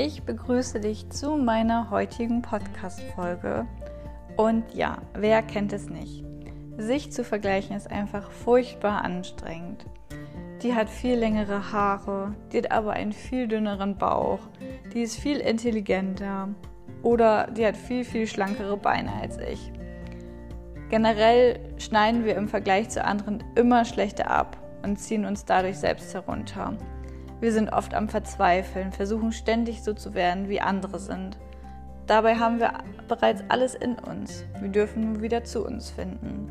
Ich begrüße dich zu meiner heutigen Podcast-Folge. Und ja, wer kennt es nicht? Sich zu vergleichen ist einfach furchtbar anstrengend. Die hat viel längere Haare, die hat aber einen viel dünneren Bauch, die ist viel intelligenter oder die hat viel, viel schlankere Beine als ich. Generell schneiden wir im Vergleich zu anderen immer schlechter ab und ziehen uns dadurch selbst herunter. Wir sind oft am Verzweifeln, versuchen ständig so zu werden, wie andere sind. Dabei haben wir bereits alles in uns. Wir dürfen nur wieder zu uns finden.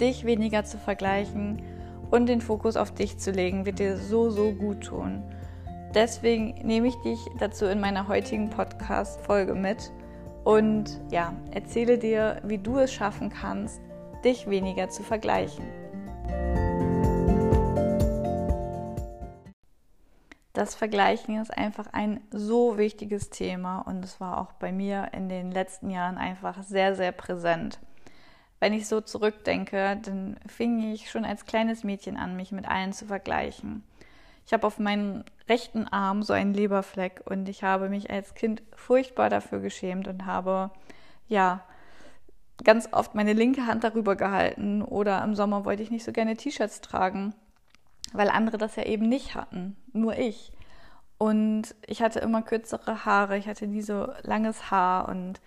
Dich weniger zu vergleichen und den Fokus auf dich zu legen, wird dir so, so gut tun. Deswegen nehme ich dich dazu in meiner heutigen Podcast-Folge mit und ja, erzähle dir, wie du es schaffen kannst, dich weniger zu vergleichen. Das Vergleichen ist einfach ein so wichtiges Thema und es war auch bei mir in den letzten Jahren einfach sehr, sehr präsent. Wenn ich so zurückdenke, dann fing ich schon als kleines Mädchen an, mich mit allen zu vergleichen. Ich habe auf meinem rechten Arm so einen Leberfleck und ich habe mich als Kind furchtbar dafür geschämt und habe ja ganz oft meine linke Hand darüber gehalten oder im Sommer wollte ich nicht so gerne T-Shirts tragen weil andere das ja eben nicht hatten, nur ich. Und ich hatte immer kürzere Haare, ich hatte nie so langes Haar und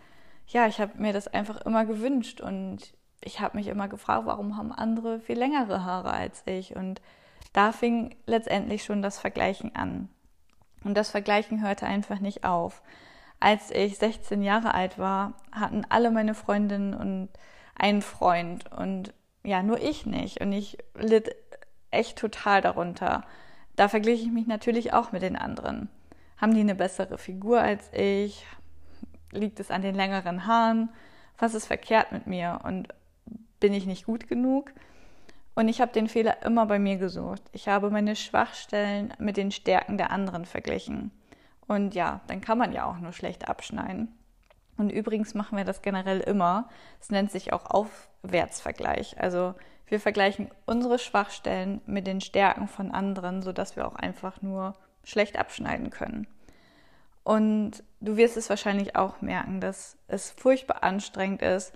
ja, ich habe mir das einfach immer gewünscht und ich habe mich immer gefragt, warum haben andere viel längere Haare als ich und da fing letztendlich schon das Vergleichen an. Und das Vergleichen hörte einfach nicht auf. Als ich 16 Jahre alt war, hatten alle meine Freundinnen und einen Freund und ja, nur ich nicht. Und ich litt echt total darunter. Da vergleiche ich mich natürlich auch mit den anderen. Haben die eine bessere Figur als ich? Liegt es an den längeren Haaren? Was ist verkehrt mit mir? Und bin ich nicht gut genug? Und ich habe den Fehler immer bei mir gesucht. Ich habe meine Schwachstellen mit den Stärken der anderen verglichen. Und ja, dann kann man ja auch nur schlecht abschneiden. Und übrigens machen wir das generell immer. Es nennt sich auch Aufwärtsvergleich. Also wir vergleichen unsere Schwachstellen mit den Stärken von anderen, sodass wir auch einfach nur schlecht abschneiden können. Und du wirst es wahrscheinlich auch merken, dass es furchtbar anstrengend ist,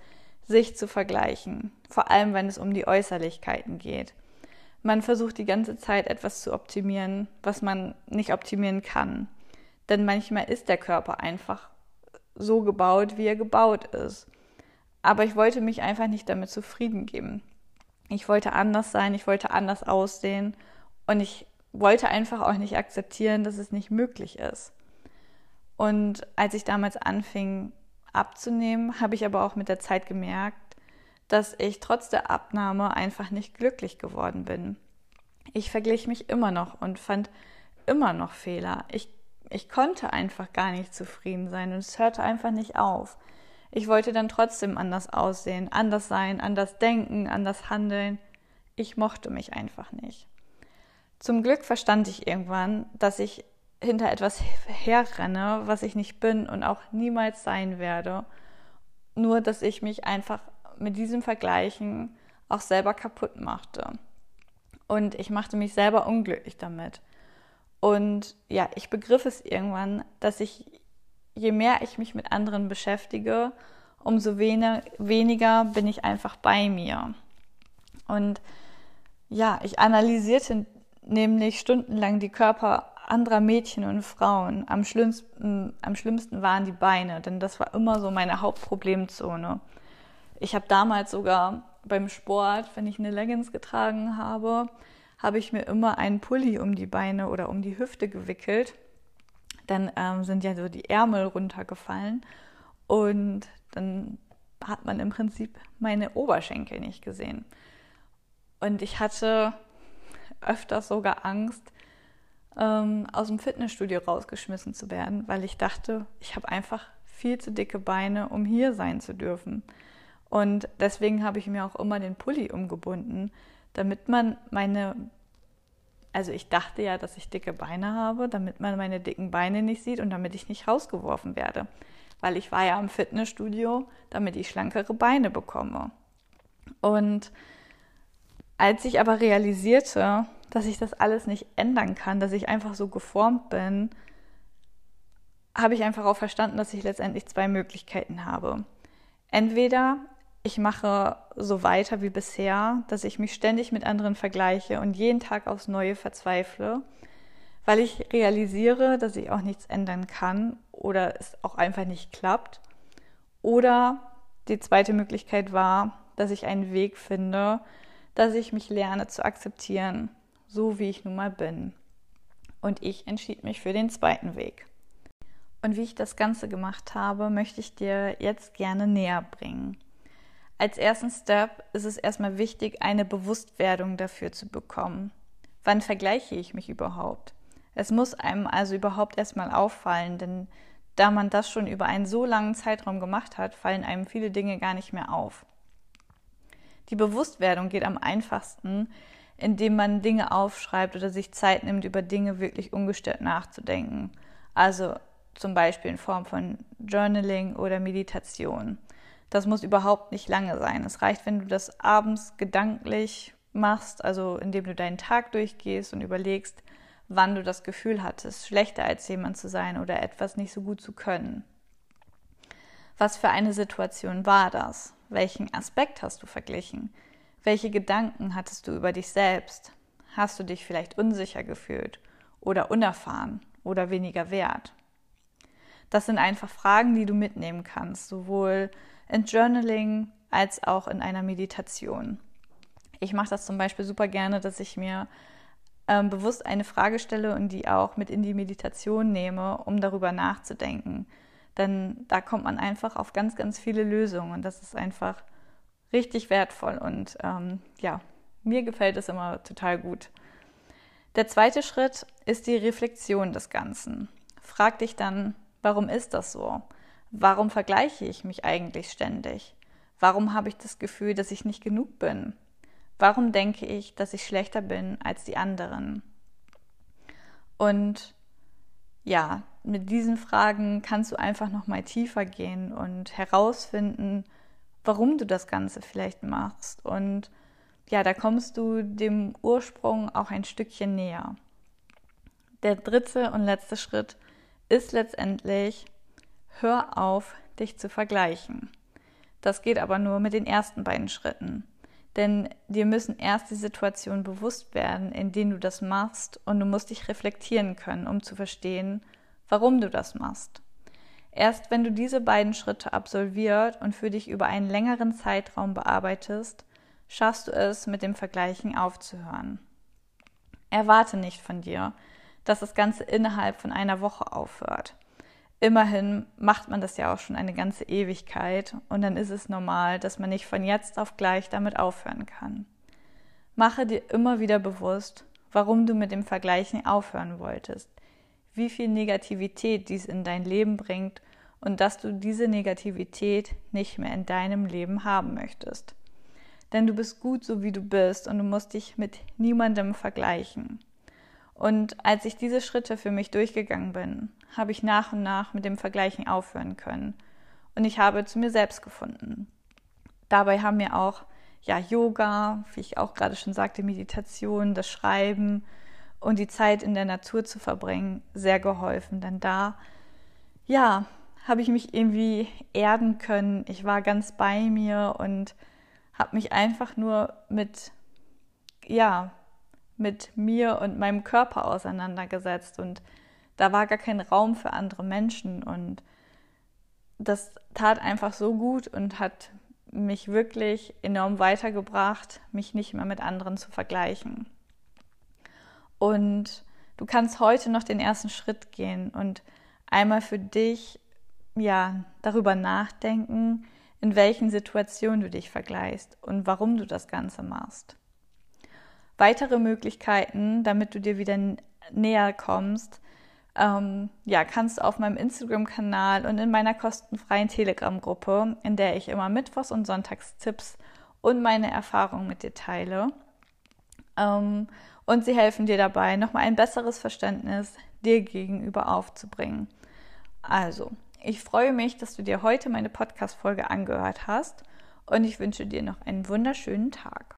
sich zu vergleichen, vor allem wenn es um die Äußerlichkeiten geht. Man versucht die ganze Zeit etwas zu optimieren, was man nicht optimieren kann. Denn manchmal ist der Körper einfach so gebaut, wie er gebaut ist. Aber ich wollte mich einfach nicht damit zufrieden geben. Ich wollte anders sein, ich wollte anders aussehen und ich wollte einfach auch nicht akzeptieren, dass es nicht möglich ist. Und als ich damals anfing abzunehmen, habe ich aber auch mit der Zeit gemerkt, dass ich trotz der Abnahme einfach nicht glücklich geworden bin. Ich verglich mich immer noch und fand immer noch Fehler. Ich, ich konnte einfach gar nicht zufrieden sein und es hörte einfach nicht auf ich wollte dann trotzdem anders aussehen, anders sein, anders denken, anders handeln. Ich mochte mich einfach nicht. Zum Glück verstand ich irgendwann, dass ich hinter etwas herrenne, was ich nicht bin und auch niemals sein werde. Nur, dass ich mich einfach mit diesem Vergleichen auch selber kaputt machte. Und ich machte mich selber unglücklich damit. Und ja, ich begriff es irgendwann, dass ich je mehr ich mich mit anderen beschäftige, umso weniger bin ich einfach bei mir. Und ja, ich analysierte nämlich stundenlang die Körper anderer Mädchen und Frauen. Am schlimmsten, am schlimmsten waren die Beine, denn das war immer so meine Hauptproblemzone. Ich habe damals sogar beim Sport, wenn ich eine Leggings getragen habe, habe ich mir immer einen Pulli um die Beine oder um die Hüfte gewickelt, dann ähm, sind ja so die Ärmel runtergefallen und dann hat man im Prinzip meine Oberschenkel nicht gesehen. Und ich hatte öfters sogar Angst, ähm, aus dem Fitnessstudio rausgeschmissen zu werden, weil ich dachte, ich habe einfach viel zu dicke Beine, um hier sein zu dürfen. Und deswegen habe ich mir auch immer den Pulli umgebunden, damit man meine also ich dachte ja, dass ich dicke Beine habe, damit man meine dicken Beine nicht sieht und damit ich nicht rausgeworfen werde. Weil ich war ja im Fitnessstudio, damit ich schlankere Beine bekomme. Und als ich aber realisierte, dass ich das alles nicht ändern kann, dass ich einfach so geformt bin, habe ich einfach auch verstanden, dass ich letztendlich zwei Möglichkeiten habe. Entweder ich mache so weiter wie bisher, dass ich mich ständig mit anderen vergleiche und jeden Tag aufs Neue verzweifle, weil ich realisiere, dass ich auch nichts ändern kann oder es auch einfach nicht klappt. Oder die zweite Möglichkeit war, dass ich einen Weg finde, dass ich mich lerne zu akzeptieren, so wie ich nun mal bin. Und ich entschied mich für den zweiten Weg. Und wie ich das Ganze gemacht habe, möchte ich dir jetzt gerne näher bringen. Als ersten Step ist es erstmal wichtig, eine Bewusstwerdung dafür zu bekommen. Wann vergleiche ich mich überhaupt? Es muss einem also überhaupt erstmal auffallen, denn da man das schon über einen so langen Zeitraum gemacht hat, fallen einem viele Dinge gar nicht mehr auf. Die Bewusstwerdung geht am einfachsten, indem man Dinge aufschreibt oder sich Zeit nimmt, über Dinge wirklich ungestört nachzudenken. Also zum Beispiel in Form von Journaling oder Meditation. Das muss überhaupt nicht lange sein. Es reicht, wenn du das abends gedanklich machst, also indem du deinen Tag durchgehst und überlegst, wann du das Gefühl hattest, schlechter als jemand zu sein oder etwas nicht so gut zu können. Was für eine Situation war das? Welchen Aspekt hast du verglichen? Welche Gedanken hattest du über dich selbst? Hast du dich vielleicht unsicher gefühlt oder unerfahren oder weniger wert? Das sind einfach Fragen, die du mitnehmen kannst, sowohl in Journaling als auch in einer Meditation. Ich mache das zum Beispiel super gerne, dass ich mir ähm, bewusst eine Frage stelle und die auch mit in die Meditation nehme, um darüber nachzudenken. Denn da kommt man einfach auf ganz, ganz viele Lösungen und das ist einfach richtig wertvoll und ähm, ja, mir gefällt es immer total gut. Der zweite Schritt ist die Reflexion des Ganzen. Frag dich dann, Warum ist das so? Warum vergleiche ich mich eigentlich ständig? Warum habe ich das Gefühl, dass ich nicht genug bin? Warum denke ich, dass ich schlechter bin als die anderen? Und ja, mit diesen Fragen kannst du einfach noch mal tiefer gehen und herausfinden, warum du das Ganze vielleicht machst. Und ja, da kommst du dem Ursprung auch ein Stückchen näher. Der dritte und letzte Schritt ist letztendlich, hör auf, dich zu vergleichen. Das geht aber nur mit den ersten beiden Schritten. Denn dir müssen erst die Situationen bewusst werden, in denen du das machst, und du musst dich reflektieren können, um zu verstehen, warum du das machst. Erst wenn du diese beiden Schritte absolviert und für dich über einen längeren Zeitraum bearbeitest, schaffst du es, mit dem Vergleichen aufzuhören. Erwarte nicht von dir, dass das Ganze innerhalb von einer Woche aufhört. Immerhin macht man das ja auch schon eine ganze Ewigkeit und dann ist es normal, dass man nicht von jetzt auf gleich damit aufhören kann. Mache dir immer wieder bewusst, warum du mit dem Vergleichen aufhören wolltest, wie viel Negativität dies in dein Leben bringt und dass du diese Negativität nicht mehr in deinem Leben haben möchtest. Denn du bist gut so wie du bist und du musst dich mit niemandem vergleichen. Und als ich diese Schritte für mich durchgegangen bin, habe ich nach und nach mit dem Vergleichen aufhören können. Und ich habe zu mir selbst gefunden. Dabei haben mir auch ja, Yoga, wie ich auch gerade schon sagte, Meditation, das Schreiben und die Zeit in der Natur zu verbringen, sehr geholfen. Denn da, ja, habe ich mich irgendwie erden können. Ich war ganz bei mir und habe mich einfach nur mit, ja, mit mir und meinem Körper auseinandergesetzt. Und da war gar kein Raum für andere Menschen. Und das tat einfach so gut und hat mich wirklich enorm weitergebracht, mich nicht mehr mit anderen zu vergleichen. Und du kannst heute noch den ersten Schritt gehen und einmal für dich ja darüber nachdenken, in welchen Situationen du dich vergleichst und warum du das Ganze machst weitere Möglichkeiten, damit du dir wieder näher kommst, ähm, ja, kannst du auf meinem Instagram-Kanal und in meiner kostenfreien Telegram-Gruppe, in der ich immer Mittwochs und Sonntags Tipps und meine Erfahrungen mit dir teile. Ähm, und sie helfen dir dabei, nochmal ein besseres Verständnis dir gegenüber aufzubringen. Also, ich freue mich, dass du dir heute meine Podcast-Folge angehört hast und ich wünsche dir noch einen wunderschönen Tag.